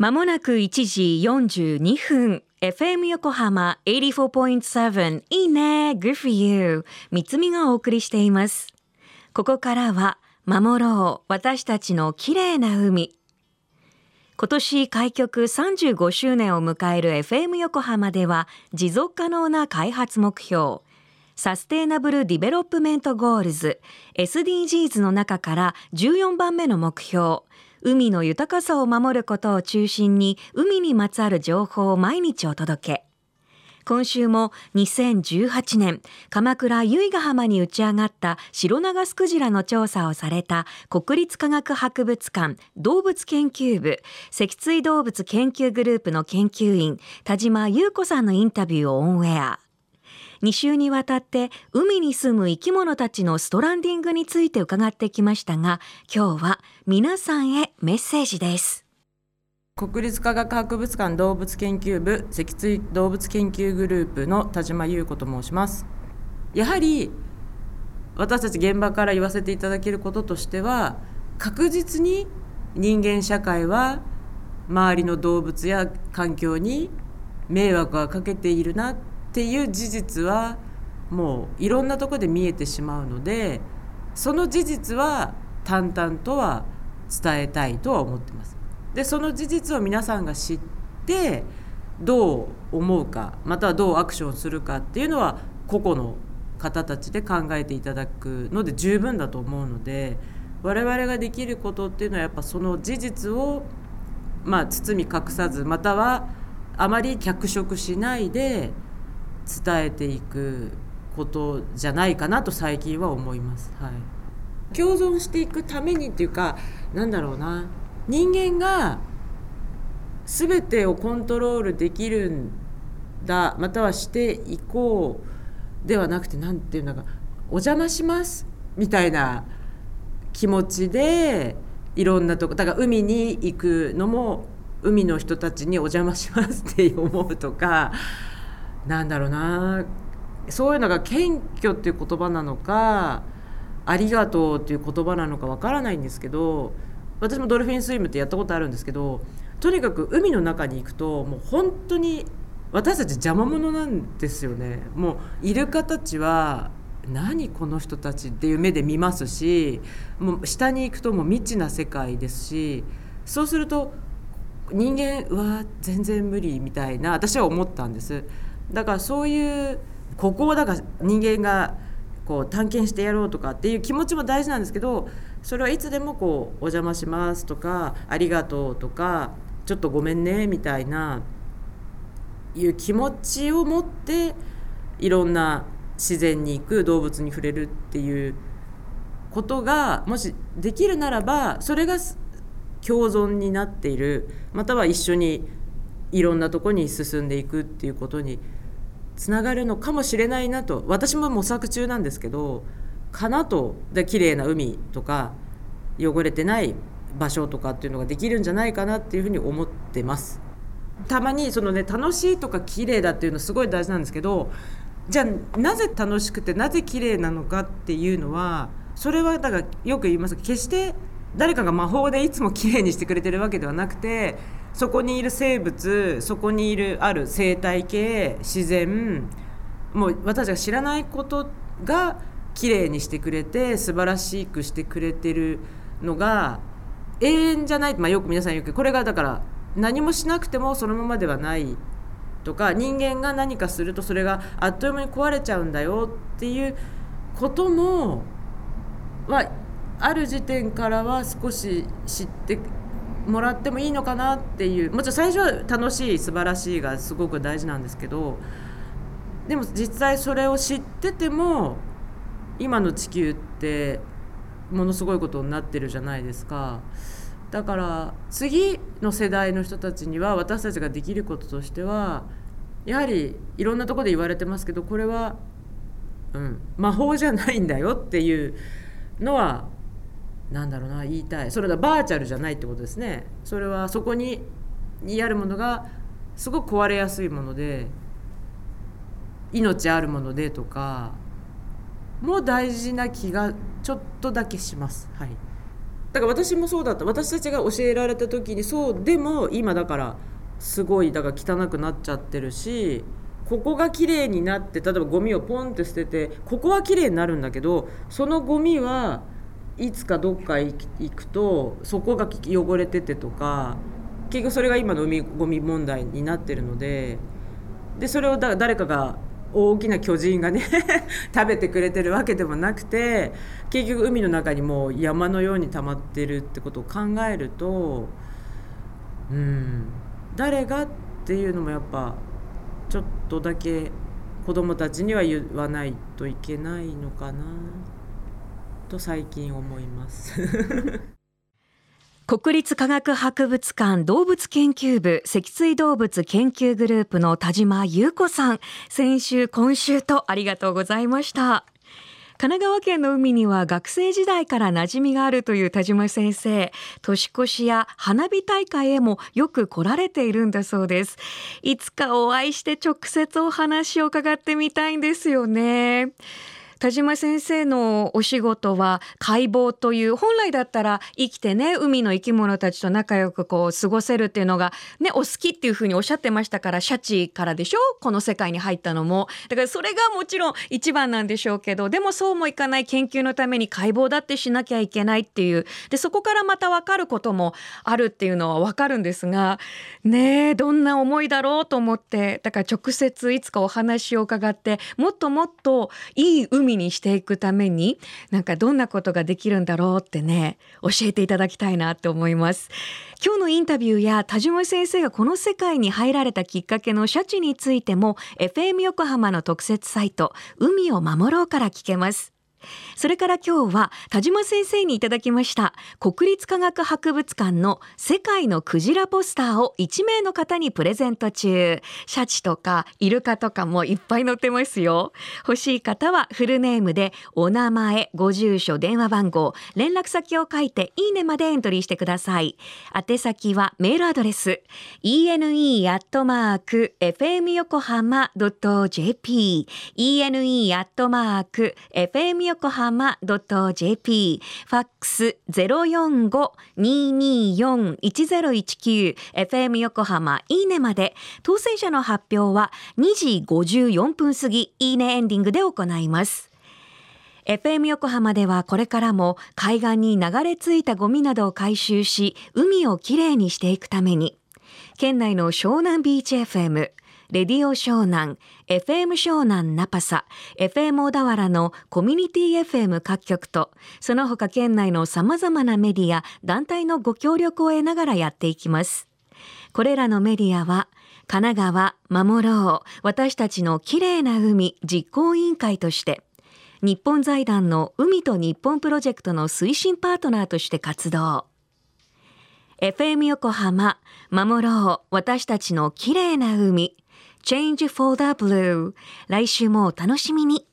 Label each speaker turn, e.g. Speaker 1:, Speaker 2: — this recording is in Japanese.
Speaker 1: まもなく1時42分。FM 横浜84.7いいね。Good for you 三つみがお送りしています。ここからは守ろう。私たちの綺麗な海。今年開局35周年を迎える FM 横浜では持続可能な開発目標。 Sustainable Development Goals。SDGs の中から14番目の目標。海の豊かさを守ることを中心に海にまつわる情報を毎日お届け。今週も2018年鎌倉由比ヶ浜に打ち上がったシロナガスクジラの調査をされた国立科学博物館動物研究部脊椎動物研究グループの研究員田島優子さんのインタビューをオンエア2週にわたって海に住む生き物たちのストランディングについて伺ってきましたが今日は皆さんへメッセージです。
Speaker 2: 国立科学博物館動物研究部脊椎動物研究グループの田島優子と申します。やはり私たち現場から言わせていただけることとしては確実に人間社会は周りの動物や環境に迷惑がかけているなっていう事実はもういろんなとこで見えてしまうのでその事実は淡々とは伝えたいとは思ってます。でその事実を皆さんが知ってどう思うかまたはどうアクションするかっていうのは個々の方たちで考えていただくので十分だと思うので我々ができることっていうのはやっぱその事実をまあ包み隠さずまたはあまり脚色しないで伝えていくことじゃないかなと最近は思います。はい、共存していくためにっていうかなんだろうな人間が全てをコントロールできるんだまたはしていこうではなくて何て言うんだかお邪魔しますみたいな気持ちでいろんなとこだから海に行くのも海の人たちにお邪魔しますって思うとかなんだろうなそういうのが謙虚っていう言葉なのかありがとうっていう言葉なのかわからないんですけど私もドルフィンスイムってやったことあるんですけどとにかく海の中に行くともう本当に私たち邪魔者なんですよねもうイルカたちは何この人たちっていう目で見ますしもう下に行くともう未知な世界ですしそうすると人間は全然無理みたいな私は思ったんです。だからそういうここをだから人間がこう探検してやろうとかっていう気持ちも大事なんですけどそれはいつでもこう「お邪魔します」とか「ありがとう」とか「ちょっとごめんね」みたいないう気持ちを持っていろんな自然に行く動物に触れるっていうことがもしできるならばそれが共存になっているまたは一緒にいろんなとこに進んでいくっていうことにつながるのかもしれないなと。私も模索中なんですけどかなと。で綺麗な海とか汚れてない場所とかっていうのができるんじゃないかなっていうふうに思ってます。たまにそのね楽しいとか綺麗だっていうのすごい大事なんですけどじゃあなぜ楽しくてなぜ綺麗なのかっていうのはそれはだからよく言います。決して誰かが魔法でいつも綺麗にしてくれてるわけではなくてそこにいる生物そこにいるある生態系自然もう私たちが知らないことが綺麗にしてくれて素晴らしくしてくれてるのが永遠じゃない、まあ、よく皆さん言うけどこれがだから何もしなくてもそのままではないとか人間が何かするとそれがあっという間に壊れちゃうんだよっていうことも、まあ、ある時点からは少し知ってもらってもいいのかなっていうもちろん最初は楽しい素晴らしいがすごく大事なんですけどでも実際それを知ってても今の地球ってものすごいことになってるじゃないですか。だから次の世代の人たちには私たちができることとしてはやはりいろんなとこで言われてますけどこれは、うん、魔法じゃないんだよっていうのはなんだろうな言いたい。それはバーチャルじゃないってことですね。それはそこににあるものがすごく壊れやすいもので命あるものでとかも大事な気がちょっとだけします。はい。だから私もそうだった。私たちが教えられた時にそうでも今だからすごいだから汚くなっちゃってるしここが綺麗になって例えばゴミをポンって捨ててここは綺麗になるんだけどそのゴミはいつかどっか行くとそこが汚れててとか結局それが今の海ゴミ問題になってるのででそれをだ誰かが大きな巨人がね 食べてくれてるわけでもなくて結局海の中にもう山のように溜まってるってことを考えるとうん誰がっていうのもやっぱちょっとだけ子どもたちには言わないといけないのかな。と最近思います。
Speaker 1: 国立科学博物館動物研究部脊椎動物研究グループの田島優子さん。先週今週とありがとうございました。神奈川県の海には学生時代から馴染みがあるという田島先生。年越しや花火大会へもよく来られているんだそうです。いつかお会いして直接お話を伺ってみたいんですよね。田島先生のお仕事は解剖という本来だったら生きてね海の生き物たちと仲良くこう過ごせるっていうのがねお好きっていうふうにおっしゃってましたからシャチからでしょ？この世界に入ったのも。だからそれがもちろん一番なんでしょうけどでもそうもいかない研究のために解剖だってしなきゃいけないっていう。でそこからまた分かることもあるっていうのは分かるんですがねえどんな思いだろうと思って。だから直接いつかお話を伺ってもっともっといい海海にしていくためになんかどんなことができるんだろうってね教えていただきたいなって思います。今日のインタビューや田島先生がこの世界に入られたきっかけのシャチについても FM 横浜の特設サイト海を守ろうから聞けます。それから今日は田島先生にいただきました国立科学博物館の世界のクジラポスターを1名の方にプレゼント中。シャチとかイルカとかもいっぱい載ってますよ。欲しい方はフルネームでお名前ご住所電話番号連絡先を書いていいねまでエントリーしてください。宛先はメールアドレス ene.fm 横浜 .jp ene.fm 横浜 .jp ファックス045-224-1019 FM 横浜いいねまで。当選者の発表は2時54分過ぎいいねエンディングで行います。FM 横浜ではこれからも海岸に流れ着いたゴミなどを回収し海をきれいにしていくために。県内の湘南ビーチ FM レディオ湘南、FM 湘南ナパサ、FM 小田原のコミュニティ FM 各局と、その他県内の様々なメディア、団体のご協力を得ながらやっていきます。これらのメディアは、神奈川守ろう私たちの綺麗な海実行委員会として、日本財団の海と日本プロジェクトの推進パートナーとして活動。FM 横浜守ろう私たちの綺麗な海 Change for the Blue 来週もお楽しみに